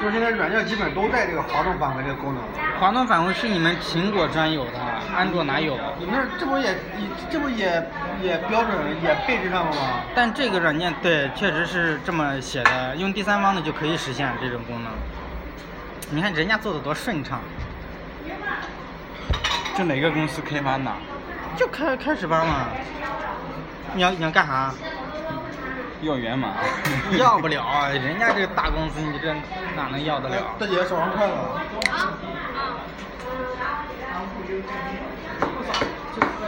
就是现在软件基本都带这个滑动返回这个功能。滑动返回是你们苹果专有的，安卓哪有？你们这不也这不也也标准也配置上了吗？但这个软件对，确实是这么写的，用第三方的就可以实现这种功能。你看人家做的多顺畅，就哪个公司开发的？就开开始班嘛。你要你要干啥？要源码？要不了，人家这个大公司，你这哪能要得了？大姐手上快了。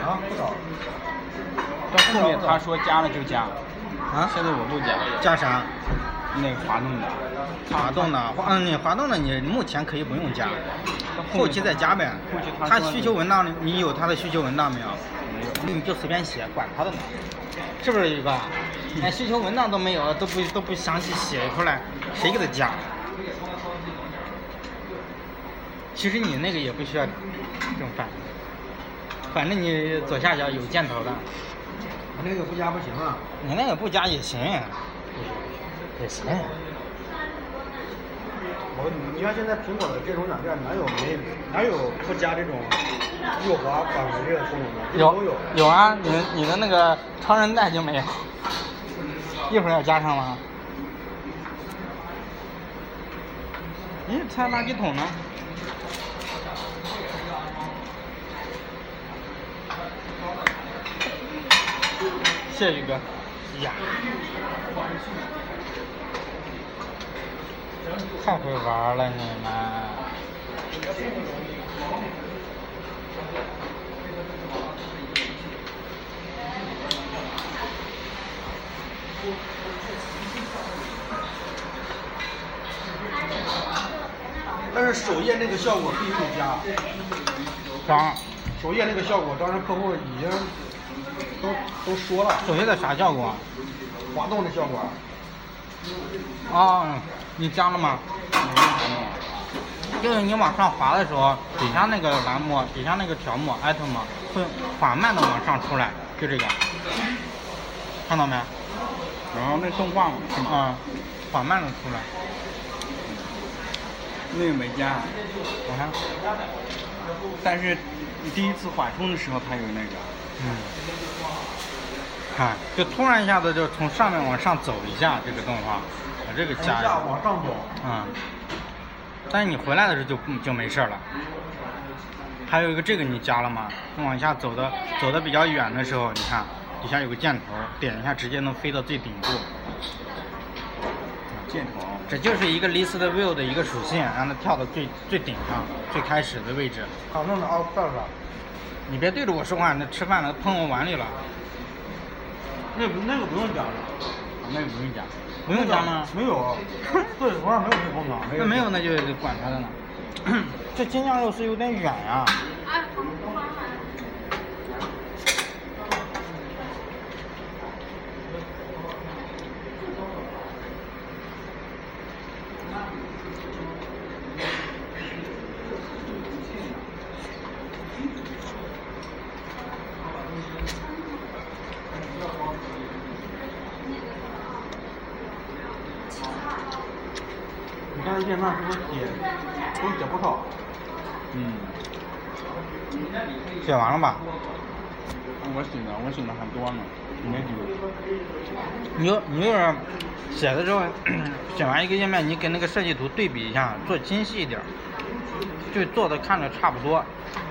啊，不少。到后面他说加了就加，啊？现在我不加。加啥？那个滑动的。滑动的，滑嗯，你滑动的你目前可以不用加，后期再加呗。后期他需求文档你有他的需求文档没有？没有。你就随便写，管他的呢，是不是宇哥？连需求文档都没有，都不都不详细写出来，谁给他加？其实你那个也不需要正反，反正你左下角有箭头的。我那个不加不行啊。你那个不加也行，也行。我你看现在苹果的这种软件哪有没哪有不加这种右滑返回这个功能的？有有有啊，你你的那个超人带就没有。一会儿要加上吗？咦，拆垃圾桶呢？谢宇哥。呀，太会玩了你们。但是首页那个效果必须得加。啥？首页那个效果，当时客户已经都都说了。首页的啥效果？滑动的效果。啊，你加了吗？就是你往上滑的时候，底下那个栏目，底下那个条目 item 会缓慢的往上出来，就这个，看到没？然后那动画嘛，啊，缓慢的出来。那个没加，我看。但是你第一次缓冲的时候，它有那个。嗯。看，就突然一下子就从上面往上走一下，这个动画，把这个加。一下往上走。嗯。但是你回来的时候就就没事了。还有一个这个你加了吗？你往下走的走的比较远的时候，你看底下有个箭头，点一下直接能飞到最顶部。箭头。这就是一个 list view 的一个属性，让它跳到最最顶上，最开始的位置。好弄的啊，到了。你别对着我说话，那吃饭了，碰我碗里了。那那个不用加了，那个不用加，不用加吗？没有，对我上没有这功能。那没有那就管他的呢。这京酱肉丝有点远呀。你看这页面是不是写都写不少？嗯。写完了吧？我写的，我写的还多呢，没丢。你要你要是写的时候，写完一个页面，你跟那个设计图对比一下，做精细一点，就做的看着差不多。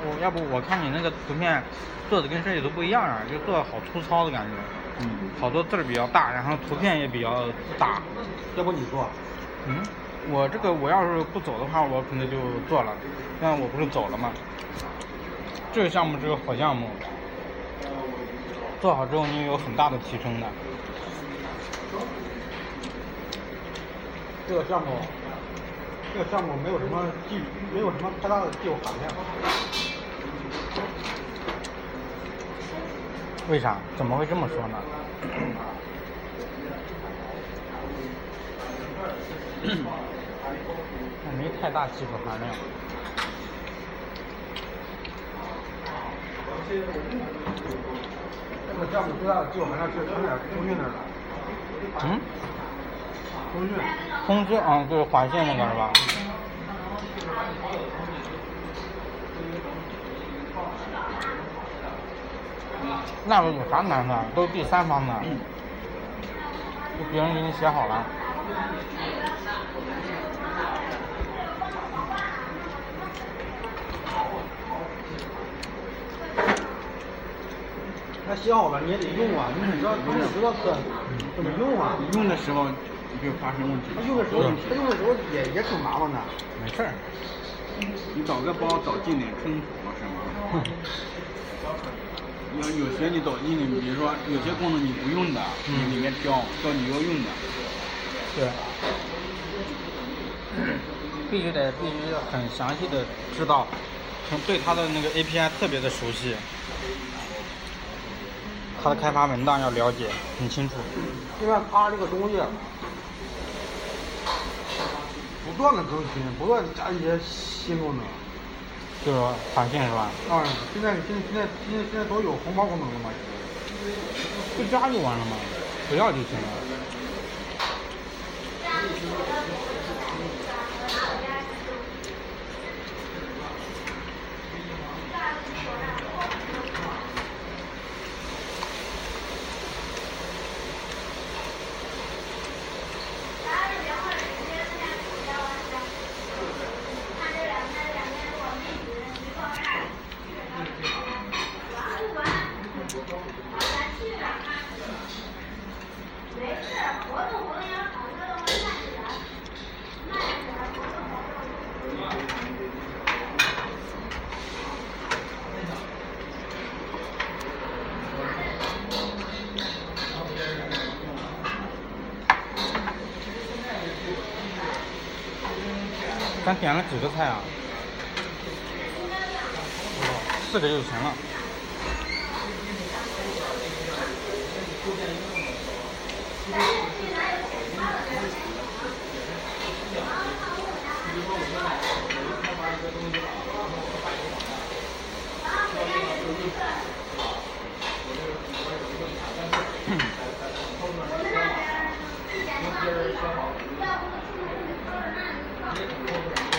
我要不我看你那个图片做的跟设计图不一样啊，就做的好粗糙的感觉。嗯。好多字儿比较大，然后图片也比较大。要不你做？嗯。我这个我要是不走的话，我可能就做了，但我不是走了吗？这个项目是个好项目，做好之后你有很大的提升的。这个项目，这个项目没有什么技，没有什么太大的技术含量。为啥？怎么会这么说呢？那没太大技术含量。这个项目最大的技术含量是它俩通讯那儿的。嗯？通讯。通知啊，就是环线那个是吧？那有啥难的？都是第三方的，就别人给你写好了。他写好了你也得用啊，你知道你得知道是怎么用啊。你用的时候就发生问题。它用的时候，它用的时候也也挺麻烦的。没事儿。你找个包找进点坑活是吗？有有些你导进的，比如说有些功能你不用的，你里面标标你要用的。对。必须得必须要很详细的知道，对它的那个 API 特别的熟悉。它的开发文档要了解很清楚。因为它这个东西不断的更新，不断加一些新功能。就是说返现是吧？啊，现在现现在现在现在都有红包功能了吗？不加就完了吗？不要就行了。咱点了几个菜啊？四个就行了。我们这边儿。Thank you.